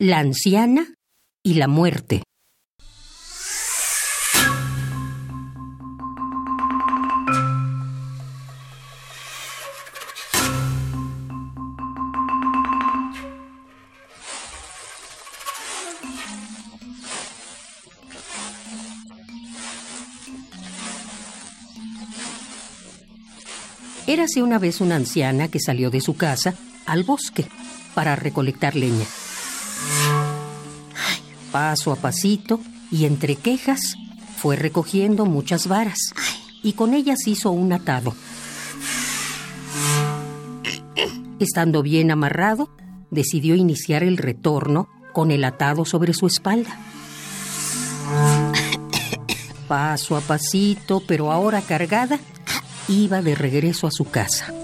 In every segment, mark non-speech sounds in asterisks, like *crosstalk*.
La anciana y la muerte. Érase una vez una anciana que salió de su casa al bosque para recolectar leña. Paso a pasito y entre quejas fue recogiendo muchas varas y con ellas hizo un atado. Estando bien amarrado, decidió iniciar el retorno con el atado sobre su espalda. Paso a pasito, pero ahora cargada, iba de regreso a su casa.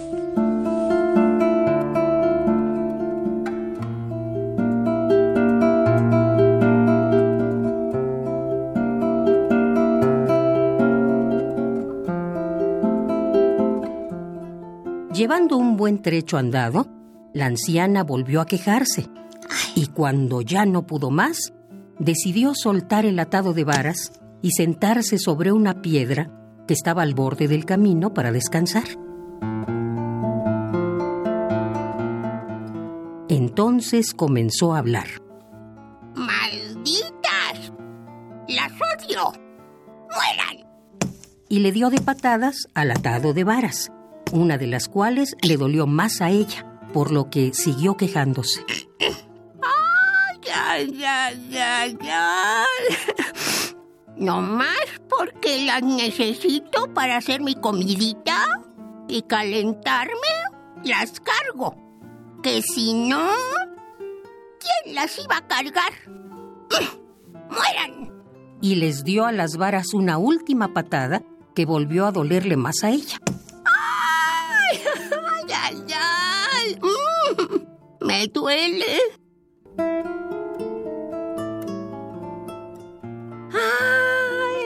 Buen trecho andado, la anciana volvió a quejarse y cuando ya no pudo más, decidió soltar el atado de varas y sentarse sobre una piedra que estaba al borde del camino para descansar. Entonces comenzó a hablar. ¡Malditas! ¡Las odio! ¡Mueran! Y le dio de patadas al atado de varas, una de las cuales le dolió más a ella, por lo que siguió quejándose. ¡Ay, ay, ay, ay, ay! No más porque las necesito para hacer mi comidita y calentarme, las cargo. Que si no, ¿quién las iba a cargar? *clears throat* ¡Mueran! Y les dio a las varas una última patada que volvió a dolerle más a ella. Me duele. ¡Ay!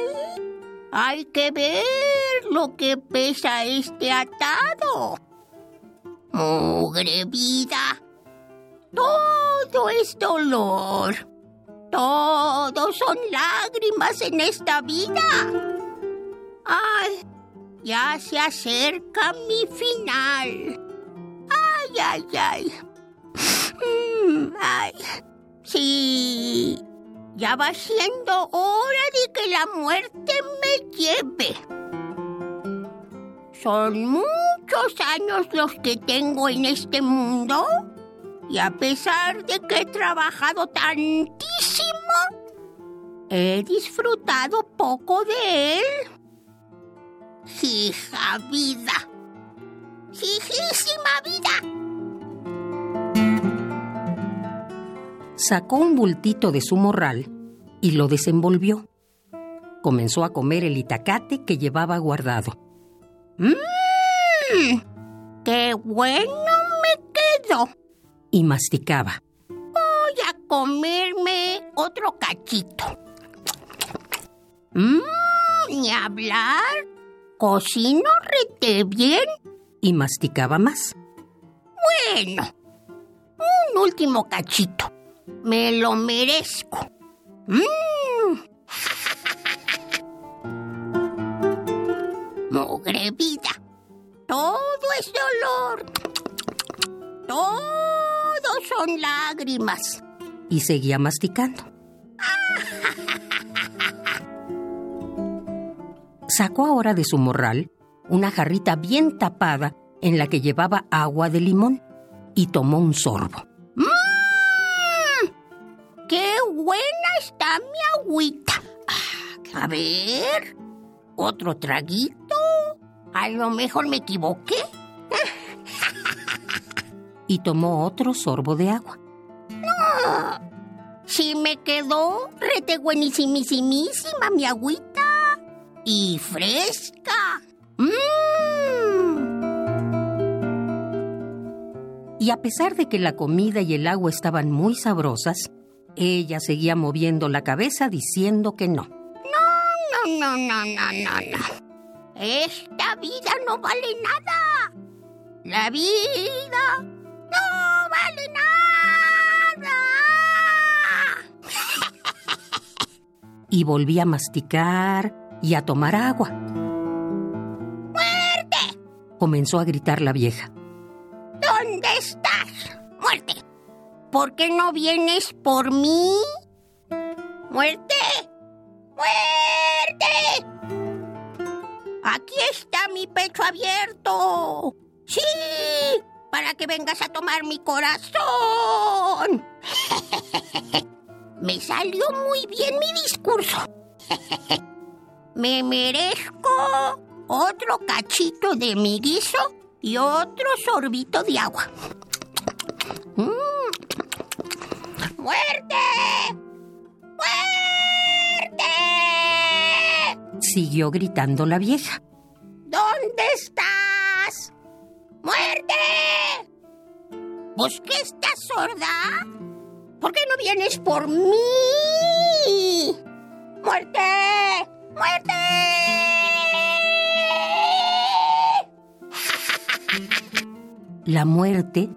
Hay que ver lo que pesa este atado. Mugre vida. Todo es dolor. Todo son lágrimas en esta vida. Ay, ya se acerca mi final. Ay, ay, ay. Ay. Sí, ya va siendo hora de que la muerte me lleve. Son muchos años los que tengo en este mundo y a pesar de que he trabajado tantísimo, he disfrutado poco de él. Hija vida. Hijísima vida. Sacó un bultito de su morral y lo desenvolvió. Comenzó a comer el itacate que llevaba guardado. ¡Mmm! ¡Qué bueno me quedo! Y masticaba. Voy a comerme otro cachito. ¡Mmm! Ni hablar. Cocino rete bien. Y masticaba más. Bueno, un último cachito. Me lo merezco. ¡Mmm! Mugre vida. Todo es dolor. Todo son lágrimas. Y seguía masticando. Sacó ahora de su morral una jarrita bien tapada en la que llevaba agua de limón y tomó un sorbo. ¡Qué buena está mi agüita! A ver, otro traguito. A lo mejor me equivoqué. Y tomó otro sorbo de agua. Sí me quedó rete buenísimísima mi agüita. Y fresca. ¡Mmm! Y a pesar de que la comida y el agua estaban muy sabrosas, ella seguía moviendo la cabeza diciendo que no. No, no, no, no, no, no, no. Esta vida no vale nada. La vida no vale nada. y volví a masticar y a tomar agua. ¡Muerte! comenzó a gritar la vieja. ¿Por qué no vienes por mí? ¡Muerte! ¡Muerte! Aquí está mi pecho abierto. Sí, para que vengas a tomar mi corazón. *laughs* Me salió muy bien mi discurso. *laughs* Me merezco otro cachito de mi guiso y otro sorbito de agua. ¡Muerte! ¡Muerte! Siguió gritando la vieja. ¿Dónde estás? ¡Muerte! ¿Vos qué estás sorda? ¿Por qué no vienes por mí? ¡Muerte! ¡Muerte! La muerte,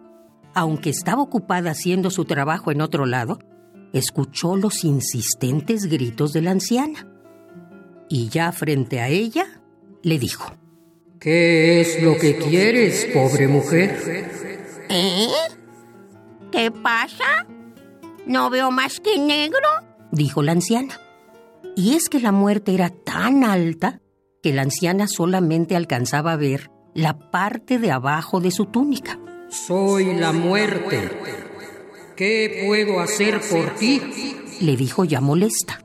aunque estaba ocupada haciendo su trabajo en otro lado, escuchó los insistentes gritos de la anciana. Y ya frente a ella, le dijo, ¿Qué es lo que quieres, pobre mujer? ¿Eh? ¿Qué pasa? ¿No veo más que negro? dijo la anciana. Y es que la muerte era tan alta que la anciana solamente alcanzaba a ver la parte de abajo de su túnica. Soy la muerte. ¿Qué puedo hacer por ti? le dijo ya molesta.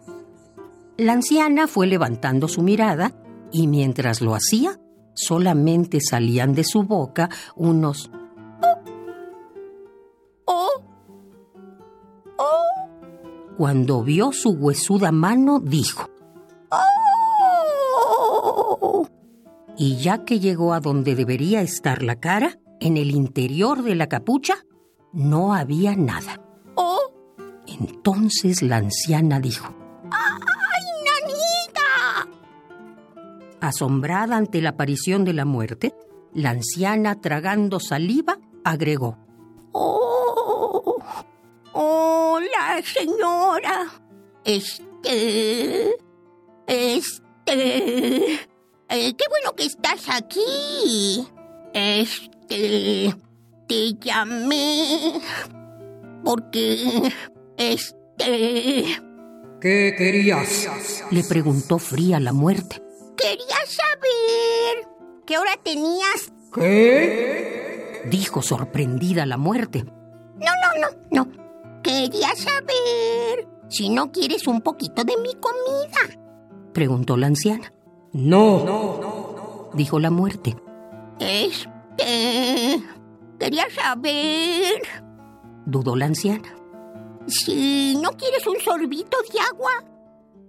La anciana fue levantando su mirada y mientras lo hacía, solamente salían de su boca unos ¿Oh? ¿Oh? Cuando vio su huesuda mano, dijo, ¡Oh! y ya que llegó a donde debería estar la cara, en el interior de la capucha, no había nada. ¡Oh! Entonces la anciana dijo, ¡Ay, nanita! asombrada ante la aparición de la muerte, la anciana tragando saliva agregó, ¡Oh! Hola, señora. Este... Este... eh, qué bueno que estás aquí. Este... Te llamé... Porque... Este... ¿Qué querías? le preguntó fría la muerte. Quería saber... ¿Qué hora tenías? ¿Qué? Dijo sorprendida la muerte. No, no, no, no. Quería saber si no quieres un poquito de mi comida. Preguntó la anciana. No. Dijo la muerte. Este... Quería saber Dudó la anciana. si no quieres un sorbito de agua.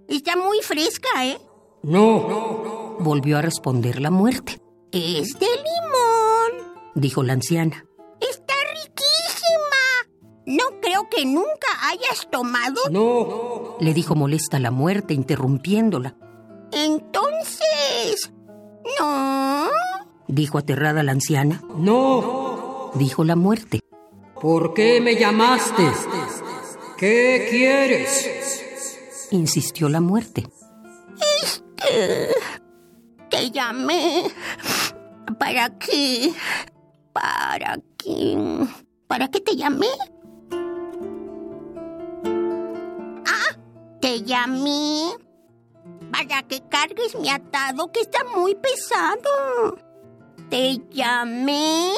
Está muy fresca, ¿eh? No. Volvió a responder la muerte. Es de limón. Dijo la anciana. Está riquísima. No creo que nunca hayas tomado. No. Le dijo molesta la muerte, interrumpiéndola. Dijo aterrada la anciana. No. Dijo la muerte. ¿Por qué me llamaste? ¿Qué quieres? Insistió la muerte. Te llamé para que... para que... ¿Para qué te llamé? Ah, te llamé para que cargues mi atado que está muy pesado. Te llamé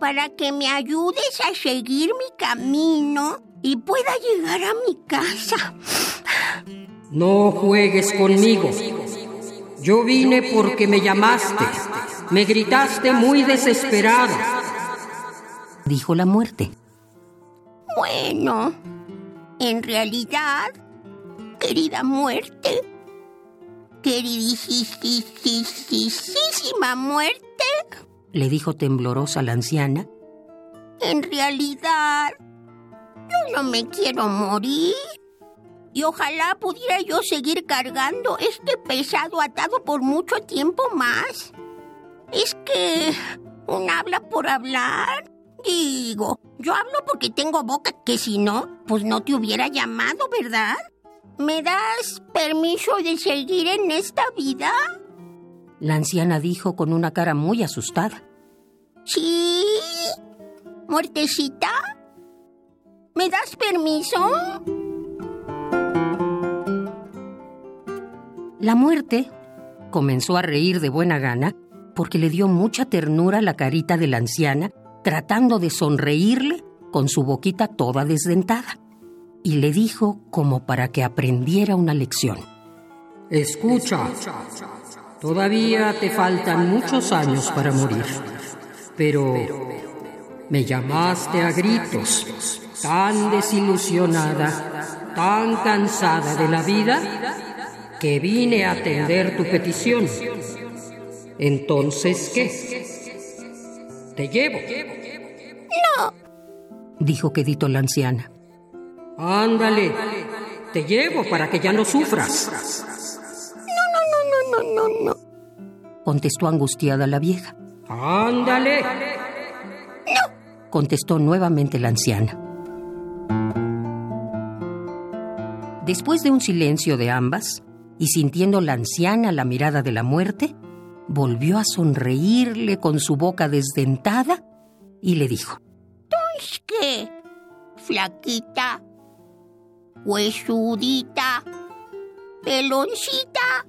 para que me ayudes a seguir mi camino y pueda llegar a mi casa. No juegues conmigo. Yo vine porque me llamaste. Me gritaste muy desesperada. Dijo la muerte. Bueno, en realidad, querida muerte, queridísima muerte, Le dijo temblorosa la anciana. en realidad, yo no me quiero morir. Y ojalá pudiera yo seguir cargando este pesado atado por mucho tiempo más. Es que un habla por hablar. Digo, yo hablo porque tengo boca, que si no, pues no te hubiera llamado, ¿verdad? ¿Me das permiso de seguir en esta vida? La anciana dijo con una cara muy asustada. ¿Sí? ¿Muertecita? ¿Me das permiso? La muerte comenzó a reír de buena gana porque le dio mucha ternura la carita de la anciana, tratando de sonreírle con su boquita toda desdentada. Y le dijo como para que aprendiera una lección. Escucha, todavía te faltan muchos años para morir, pero me llamaste a gritos, tan desilusionada, tan cansada de la vida, que vine a atender tu petición. Entonces, ¿qué? Te llevo. No, dijo quedito la anciana. Ándale, te llevo para que ya no sufras. No, no, no, no, no, no, no. contestó angustiada la vieja. Ándale. contestó nuevamente la anciana. Después de un silencio de ambas, y sintiendo la anciana la mirada de la muerte, volvió a sonreírle con su boca desdentada y le dijo, ¿Es qué? Flaquita, huesudita, peloncita.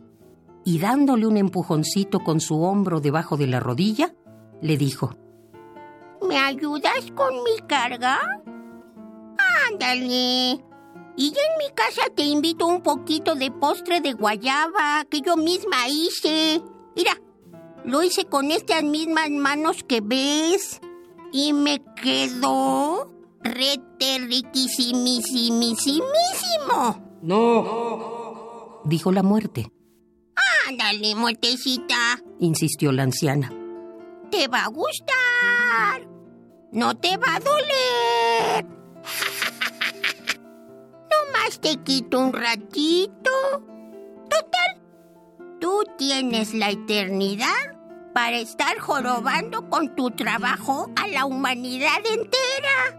Y dándole un empujoncito con su hombro debajo de la rodilla, le dijo, ¿Me ayudas con mi carga? Ándale. Y ya en mi casa te invito un poquito de postre de guayaba que yo misma hice. Mira, lo hice con estas mismas manos que ves. Y me quedó rete riquísimísimísimo. No, dijo la muerte, Ándale, muertecita. insistió la anciana. Te va a gustar. No te va a doler. *laughs* Nomás te quito un ratito. Total, tú tienes la eternidad para estar jorobando con tu trabajo a la humanidad entera.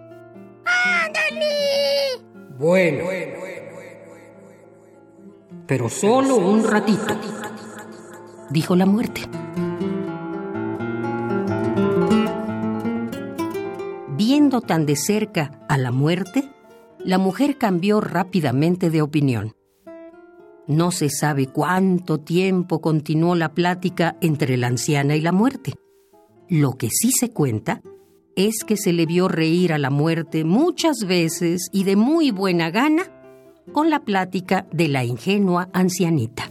¡Ándale! bueno. Pero solo un ratito. Dijo la muerte. Viendo tan de cerca a la muerte, la mujer cambió rápidamente de opinión. No se sabe cuánto tiempo continuó la plática entre la anciana y la muerte. Lo que sí se cuenta es que se le vio reír a la muerte muchas veces y de muy buena gana con la plática de la ingenua ancianita.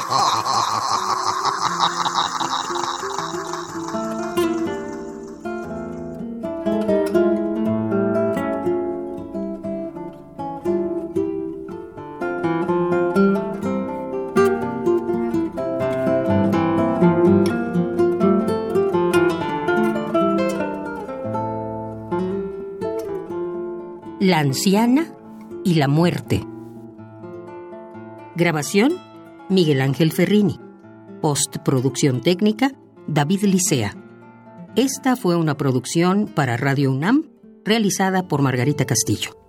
La anciana y la muerte. Grabación, Miguel Ángel Ferrini. Postproducción técnica, David Licea. Esta fue una producción para Radio UNAM realizada por Margarita Castillo.